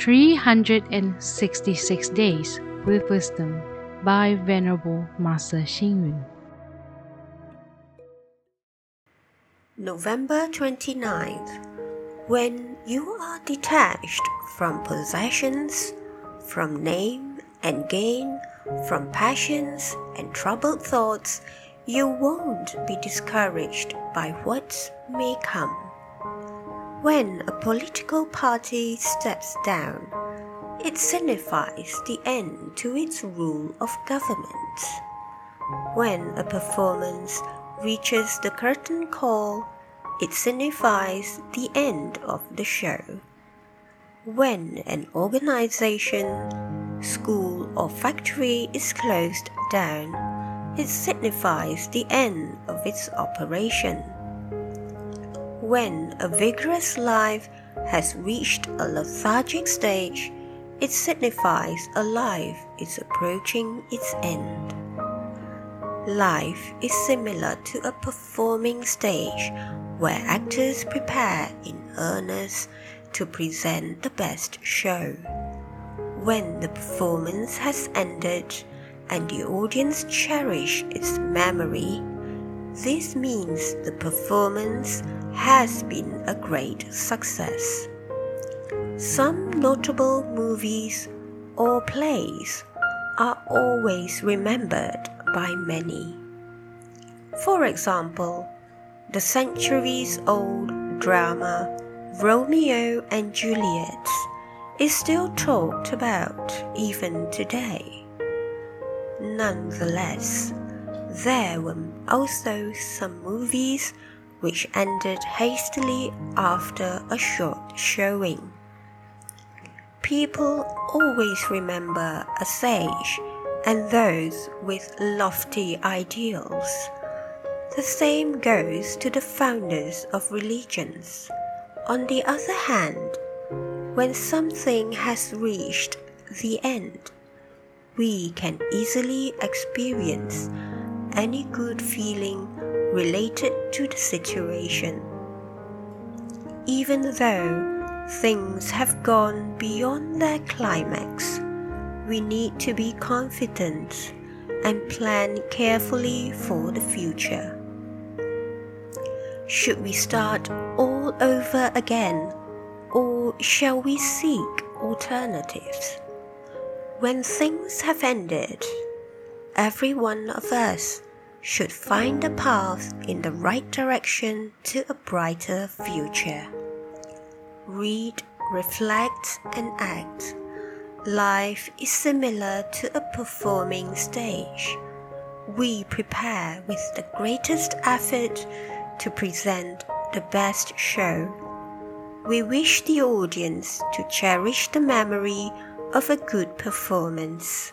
366 Days with Wisdom by Venerable Master Xing Yun. November 29th. When you are detached from possessions, from name and gain, from passions and troubled thoughts, you won't be discouraged by what may come. When a political party steps down, it signifies the end to its rule of government. When a performance reaches the curtain call, it signifies the end of the show. When an organization, school, or factory is closed down, it signifies the end of its operation. When a vigorous life has reached a lethargic stage, it signifies a life is approaching its end. Life is similar to a performing stage where actors prepare in earnest to present the best show. When the performance has ended and the audience cherish its memory, this means the performance has been a great success. Some notable movies or plays are always remembered by many. For example, the centuries old drama Romeo and Juliet is still talked about even today. Nonetheless, there were also some movies which ended hastily after a short showing. People always remember a sage and those with lofty ideals. The same goes to the founders of religions. On the other hand, when something has reached the end, we can easily experience any good feeling related to the situation. Even though things have gone beyond their climax, we need to be confident and plan carefully for the future. Should we start all over again, or shall we seek alternatives? When things have ended, every one of us should find the path in the right direction to a brighter future. Read, reflect, and act. Life is similar to a performing stage. We prepare with the greatest effort to present the best show. We wish the audience to cherish the memory of a good performance.